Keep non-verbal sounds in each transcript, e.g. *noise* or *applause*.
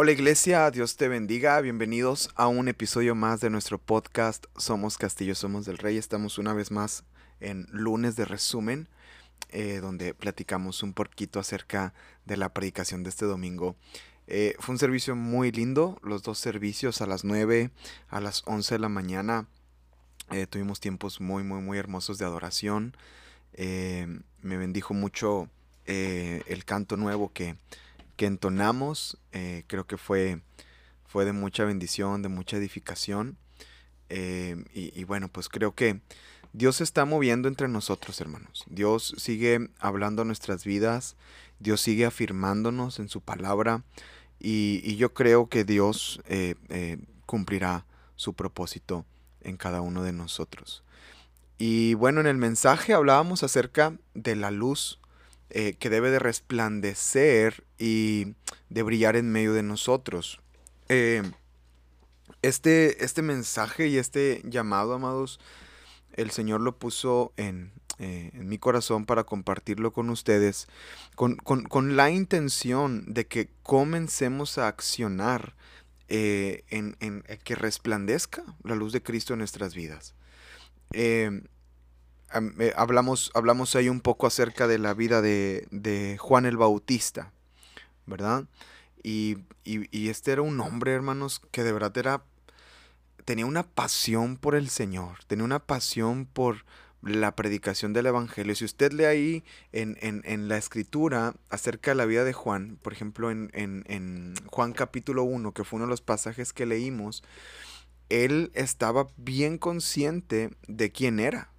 Hola iglesia, Dios te bendiga, bienvenidos a un episodio más de nuestro podcast Somos Castillo, Somos del Rey. Estamos una vez más en lunes de resumen, eh, donde platicamos un poquito acerca de la predicación de este domingo. Eh, fue un servicio muy lindo, los dos servicios a las 9, a las 11 de la mañana. Eh, tuvimos tiempos muy, muy, muy hermosos de adoración. me bendijo mucho el canto nuevo que que entonamos, eh, creo que fue, fue de mucha bendición, de mucha edificación. Eh, y, bueno, pues creo que Dios se está moviendo entre nosotros, hermanos. Dios sigue hablando nuestras vidas, Dios sigue afirmándonos en su palabra y, yo creo que Dios eh, cumplirá su propósito en cada uno de nosotros. Y bueno, en el mensaje hablábamos acerca de la luz eh, que debe de resplandecer y de brillar en medio de nosotros. Eh, este, este mensaje y este llamado, amados, el Señor lo puso en, eh, mi corazón para compartirlo con ustedes, con, la intención de que comencemos a accionar en, que resplandezca la luz de Cristo en nuestras vidas. Hablamos, hablamos ahí un poco acerca de la vida de, Juan el Bautista, ¿verdad? Y, este era un hombre, hermanos, que de verdad era, tenía una pasión por el Señor, tenía una pasión por la predicación del Evangelio. Si usted lee ahí en, la escritura acerca de la vida de Juan, por ejemplo, en, en Juan capítulo 1, que fue uno de los pasajes que leímos, él estaba bien consciente de quién era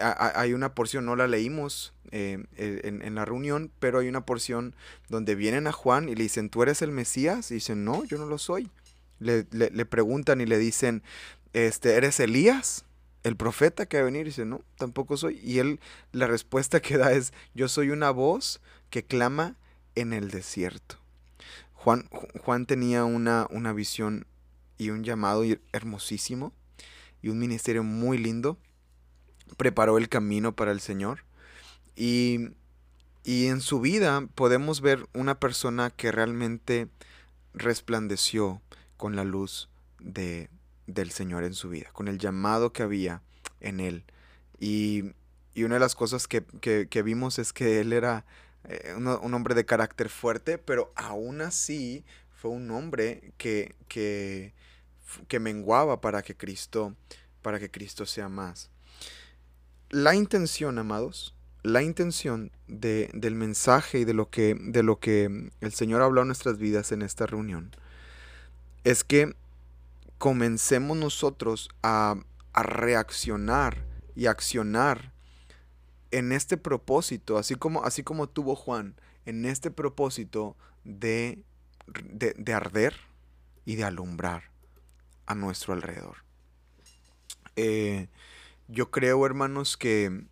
hay una porción, no la leímos eh, en, la reunión, pero hay una porción donde vienen a Juan y le dicen, ¿tú eres el Mesías? Y dicen, no, yo no lo soy. Le, preguntan y le dicen, este, ¿eres Elías? El profeta que va a venir y dice, no, tampoco soy. Y él, la respuesta que da es, yo soy una voz que clama en el desierto. Juan, Juan tenía una, una visión y un llamado hermosísimo y un ministerio muy lindo preparó el camino para el Señor. Y, en su vida podemos ver una persona que realmente resplandeció con la luz de, del Señor en su vida, con el llamado que había en él. Y, una de las cosas que, vimos es que él era eh, un, hombre de carácter fuerte, pero aún así fue un hombre que, que, que menguaba para que Cristo, para que Cristo sea más. La intención, amados, la intención de, del mensaje y de lo, que, de lo que el Señor habló en nuestras vidas en esta reunión es que comencemos nosotros a, reaccionar y accionar en este propósito, así como, así como tuvo Juan, en este propósito de, de, arder y de alumbrar a nuestro alrededor. Eh, yo creo, hermanos, que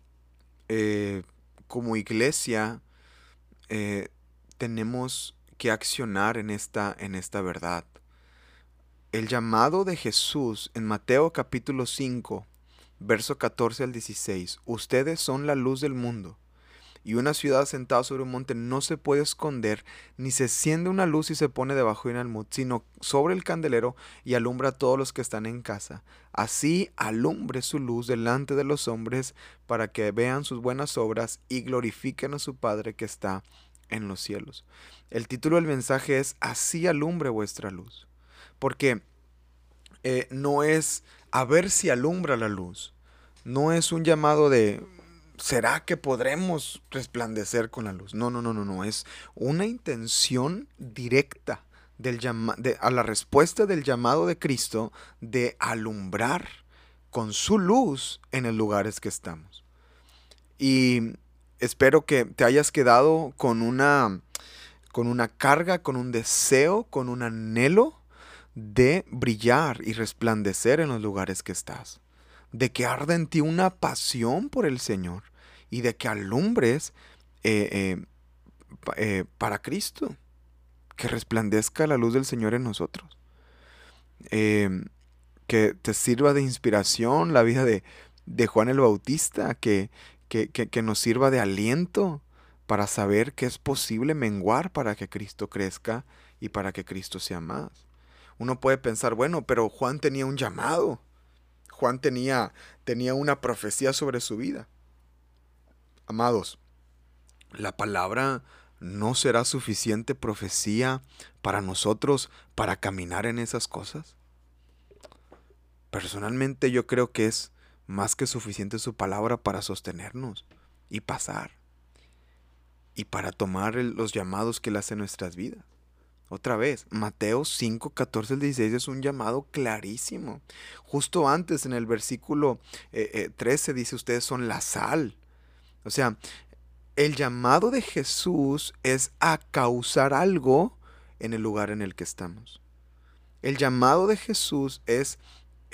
eh, como iglesia eh, tenemos que accionar en esta, en esta verdad. El llamado de Jesús en Mateo capítulo 5, verso 14 al 16. Ustedes son la luz del mundo y una ciudad sentada sobre un monte no se puede esconder, ni se enciende una luz y se pone debajo de un almud, sino sobre el candelero y alumbra a todos los que están en casa. Así alumbre su luz delante de los hombres, para que vean sus buenas obras y glorifiquen a su Padre que está en los cielos. El título del mensaje es Así alumbre vuestra luz. Porque eh, no es a ver si alumbra la luz. No es un llamado de ¿será que podremos resplandecer con la luz? No, no, no, no, no. Es una intención directa del de, a la respuesta del llamado de Cristo de alumbrar con su luz en los lugares que estamos. Y espero que te hayas quedado con una, con una carga, con un deseo, con un anhelo de brillar y resplandecer en los lugares que estás de que arda en ti una pasión por el Señor y de que alumbres eh, eh, eh, para Cristo, que resplandezca la luz del Señor en nosotros, em, que te sirva de inspiración la vida de, Juan el Bautista, que, que, nos sirva de aliento, para saber que es posible menguar para que Cristo crezca y para que Cristo sea más. Uno puede pensar, bueno, pero Juan tenía un llamado. Juan tenía, tenía una profecía sobre su vida. Amados, la palabra no será suficiente profecía para nosotros para caminar en esas cosas. Personalmente yo creo que es más que suficiente su palabra para sostenernos y pasar y para tomar los llamados que Él hace en nuestras vidas. Otra vez, Mateo 5, 14 al 16 es un llamado clarísimo. Justo antes, en el versículo 13, eh, eh, dice, ustedes son la sal. O sea, el llamado de Jesús es a causar algo en el lugar en el que estamos. El llamado de Jesús es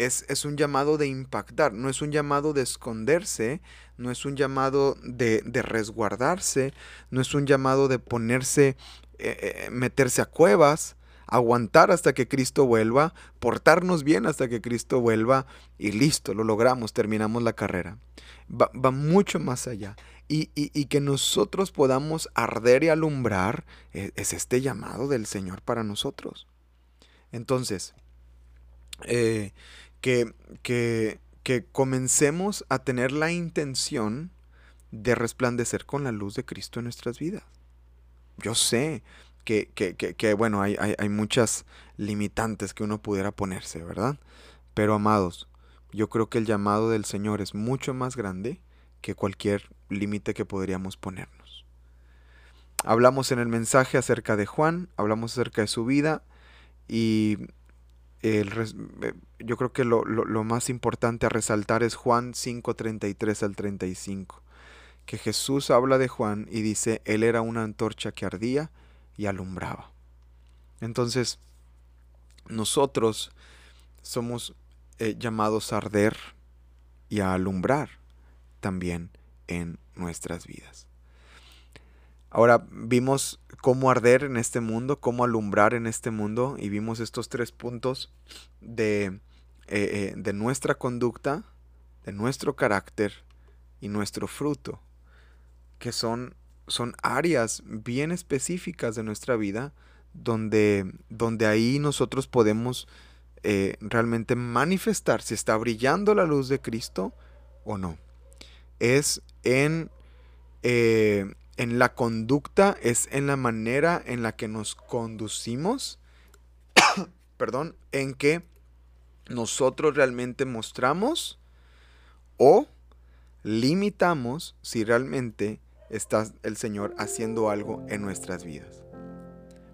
es, un llamado de impactar, no es un llamado de esconderse, no es un llamado de, resguardarse, no es un llamado de ponerse, eh, eh, meterse a cuevas, aguantar hasta que Cristo vuelva, portarnos bien hasta que Cristo vuelva y listo, lo logramos, terminamos la carrera. Va, mucho más allá. Y, que nosotros podamos arder y alumbrar es, es este llamado del Señor para nosotros. Entonces, eh, que, que, que comencemos a tener la intención de resplandecer con la luz de Cristo en nuestras vidas. Yo sé que, que, que, bueno, hay, hay, hay, muchas limitantes que uno pudiera ponerse, ¿verdad? Pero amados, yo creo que el llamado del Señor es mucho más grande que cualquier límite que podríamos ponernos. Hablamos en el mensaje acerca de Juan, hablamos acerca de su vida y eh, yo creo que lo, lo, más importante a resaltar es Juan 5, 33 al 35, que Jesús habla de Juan y dice, él era una antorcha que ardía y alumbraba. Entonces, nosotros somos eh, llamados a arder y a alumbrar también en nuestras vidas. Ahora vimos cómo arder en este mundo, cómo alumbrar en este mundo y vimos estos tres puntos de, eh, eh, de nuestra conducta, de nuestro carácter y nuestro fruto, que son, son áreas bien específicas de nuestra vida donde, donde ahí nosotros podemos eh, realmente manifestar si está brillando la luz de Cristo o no. Es en en la conducta, es en la manera en la que nos conducimos, *coughs* perdón, en que nosotros realmente mostramos o limitamos si realmente está el Señor haciendo algo en nuestras vidas.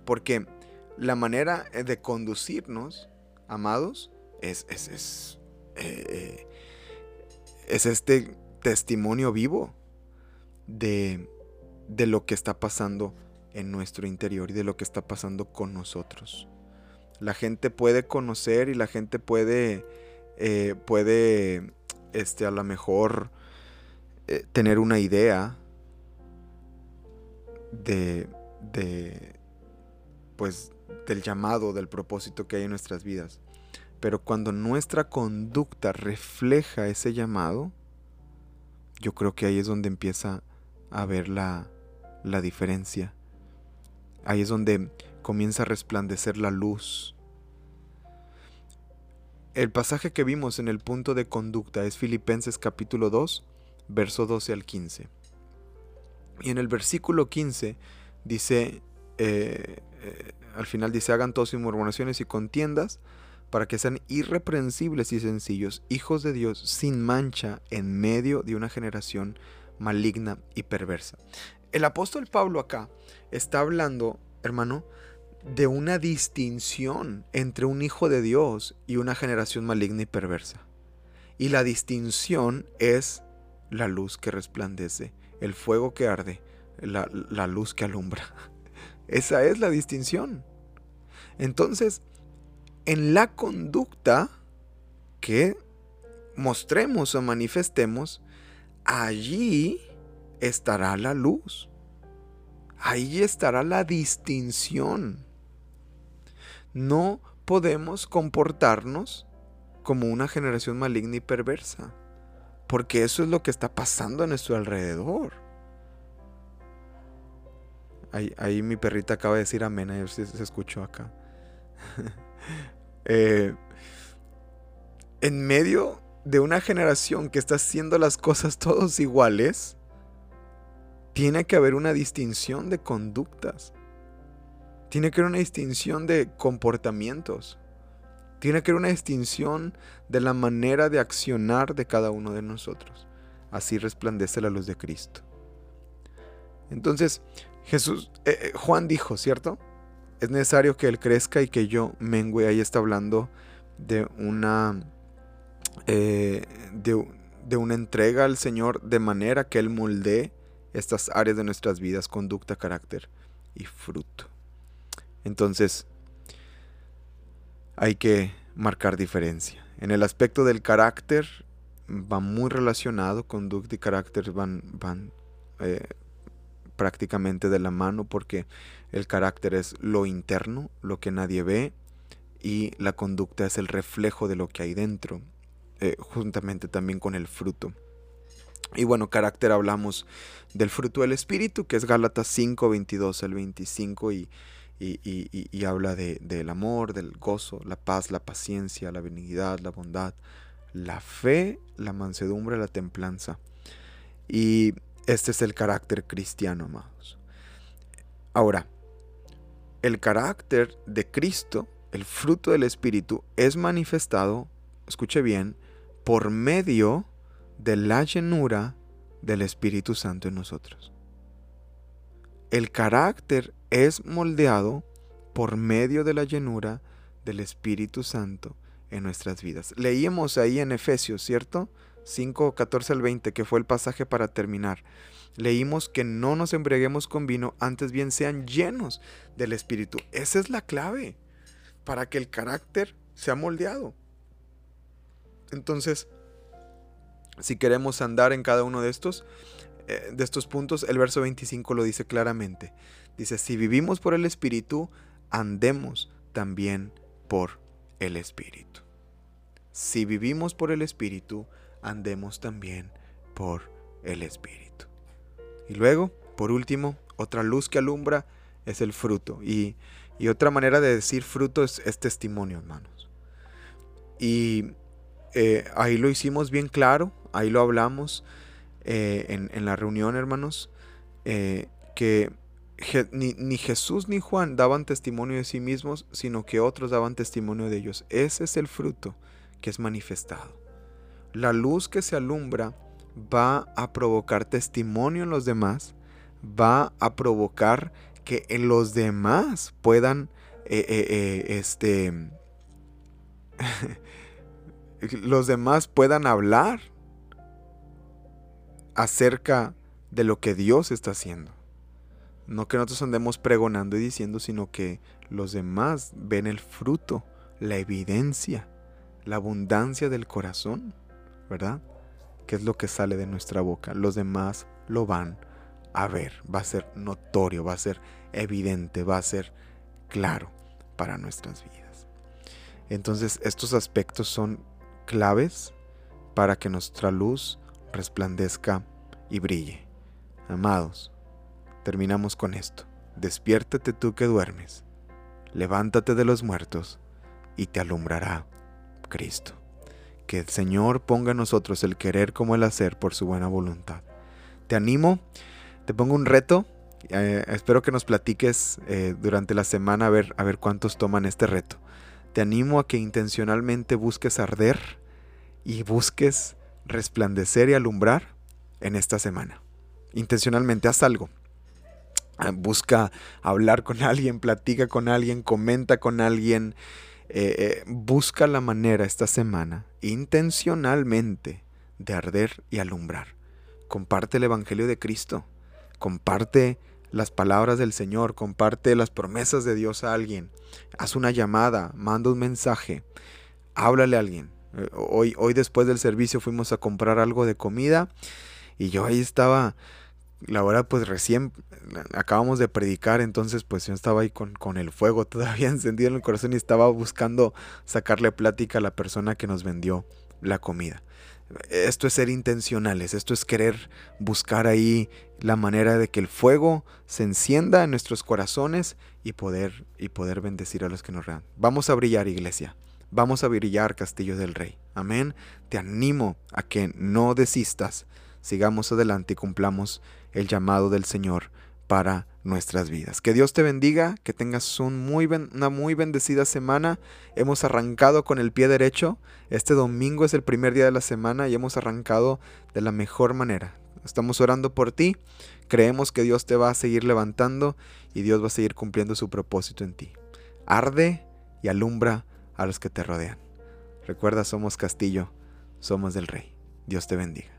Porque la manera de conducirnos, amados, es, es, es, eh, eh, es este testimonio vivo de de lo que está pasando en nuestro interior y de lo que está pasando con nosotros. La gente puede conocer y la gente puede, eh, puede, este, a lo mejor eh, tener una idea de, de, pues, del llamado, del propósito que hay en nuestras vidas. Pero cuando nuestra conducta refleja ese llamado, yo creo que ahí es donde empieza a ver la, la diferencia. Ahí es donde comienza a resplandecer la luz. El pasaje que vimos en el punto de conducta es Filipenses capítulo 2, verso 12 al 15. Y en el versículo 15 dice, eh, eh, al final dice, hagan todos sus murmuraciones y contiendas para que sean irreprensibles y sencillos, hijos de Dios sin mancha en medio de una generación maligna y perversa. El apóstol Pablo acá está hablando, hermano, de una distinción entre un hijo de Dios y una generación maligna y perversa. Y la distinción es la luz que resplandece, el fuego que arde, la, luz que alumbra. *laughs* Esa es la distinción. Entonces, en la conducta que mostremos o manifestemos, allí estará la luz. Ahí estará la distinción. No podemos comportarnos como una generación maligna y perversa, porque eso es lo que está pasando a nuestro alrededor. Ahí, mi perrita acaba de decir amén, a ver si se escuchó acá. *laughs* Eh, en medio de una generación que está haciendo las cosas todos iguales, tiene que haber una distinción de conductas. Tiene que haber una distinción de comportamientos. Tiene que haber una distinción de la manera de accionar de cada uno de nosotros. Así resplandece la luz de Cristo. Entonces, Jesús, eh, eh, Juan dijo, ¿cierto? Es necesario que Él crezca y que yo mengüe. Ahí está hablando de una, eh, de una entrega al Señor de manera que Él moldee estas áreas de nuestras vidas, conducta, carácter y fruto. Entonces, hay que marcar diferencia. En el aspecto del carácter va muy relacionado, conducta y carácter van, eh, prácticamente de la mano porque el carácter es lo interno, lo que nadie ve, y la conducta es el reflejo de lo que hay dentro, eh, juntamente también con el fruto. Y bueno, carácter hablamos del fruto del Espíritu, que es Gálatas 5, 22 al 25, y y, habla de, del amor, del gozo, la paz, la paciencia, la benignidad, la bondad, la fe, la mansedumbre, la templanza. Y este es el carácter cristiano, amados. Ahora, el carácter de Cristo, el fruto del Espíritu, es manifestado, escuche bien, por medio de la llenura del Espíritu Santo en nosotros. El carácter es moldeado por medio de la llenura del Espíritu Santo en nuestras vidas. Leíamos ahí en Efesios, ¿cierto? 5, 14 al 20, que fue el pasaje para terminar. Leímos que no nos embriaguemos con vino, antes bien sean llenos del Espíritu. Esa es la clave para que el carácter sea moldeado. Entonces, si queremos andar en cada uno de estos, de estos puntos, el verso 25 lo dice claramente. Dice, si vivimos por el Espíritu, andemos también por el Espíritu. Si vivimos por el Espíritu, andemos también por el Espíritu. Y luego, por último, otra luz que alumbra es el fruto. Y, otra manera de decir fruto es, testimonio, hermanos. Y eh, ahí lo hicimos bien claro, ahí lo hablamos eh, en, la reunión, hermanos, eh, que ni, Jesús ni Juan daban testimonio de sí mismos, sino que otros daban testimonio de ellos. Ese es el fruto que es manifestado. La luz que se alumbra va a provocar testimonio en los demás, va a provocar que en los demás puedan, eh, este, *laughs* los demás puedan hablar acerca de lo que Dios está haciendo. No que nosotros andemos pregonando y diciendo, sino que los demás ven el fruto, la evidencia, la abundancia del corazón, ¿verdad? Que es lo que sale de nuestra boca. Los demás lo van a ver, va a ser notorio, va a ser evidente, va a ser claro para nuestras vidas. Entonces estos aspectos son claves para que nuestra luz resplandezca y brille. Amados, terminamos con esto. Despiértate tú que duermes, levántate de los muertos y te alumbrará Cristo. Que el Señor ponga en nosotros el querer como el hacer por su buena voluntad. Te animo, te pongo un reto. Eh, espero que nos platiques eh, durante la semana a ver, a ver cuántos toman este reto. Te animo a que intencionalmente busques arder y busques resplandecer y alumbrar en esta semana. Intencionalmente haz algo. Ah, busca hablar con alguien, platica con alguien, comenta con alguien. Eh, eh, busca la manera esta semana intencionalmente de arder y alumbrar. Comparte el Evangelio de Cristo. Comparte las palabras del Señor. Comparte las promesas de Dios a alguien. Haz una llamada. Manda un mensaje. Háblale a alguien. Hoy, hoy después del servicio fuimos a comprar algo de comida y yo ahí estaba la verdad pues recién acabamos de predicar, entonces pues yo estaba ahí con, con, el fuego *laughs* todavía encendido en el corazón y estaba buscando sacarle plática a la persona que nos vendió la comida. esto es ser intencionales, esto es querer buscar ahí la manera de que el fuego se encienda en nuestros corazones y poder, y poder bendecir a los que nos rean. Vamos a brillar, iglesia. Vamos a brillar, Castillo del Rey. Amén. Te animo a que no desistas. Sigamos adelante y cumplamos el llamado del Señor para nuestras vidas. Que Dios te bendiga, que tengas un una muy bendecida semana. Hemos arrancado con el pie derecho. Este domingo es el primer día de la semana y hemos arrancado de la mejor manera. Estamos orando por ti. Creemos que Dios te va a seguir levantando y Dios va a seguir cumpliendo su propósito en ti. Arde y alumbra a los que te rodean. Recuerda, somos castillo, somos del rey. Dios te bendiga.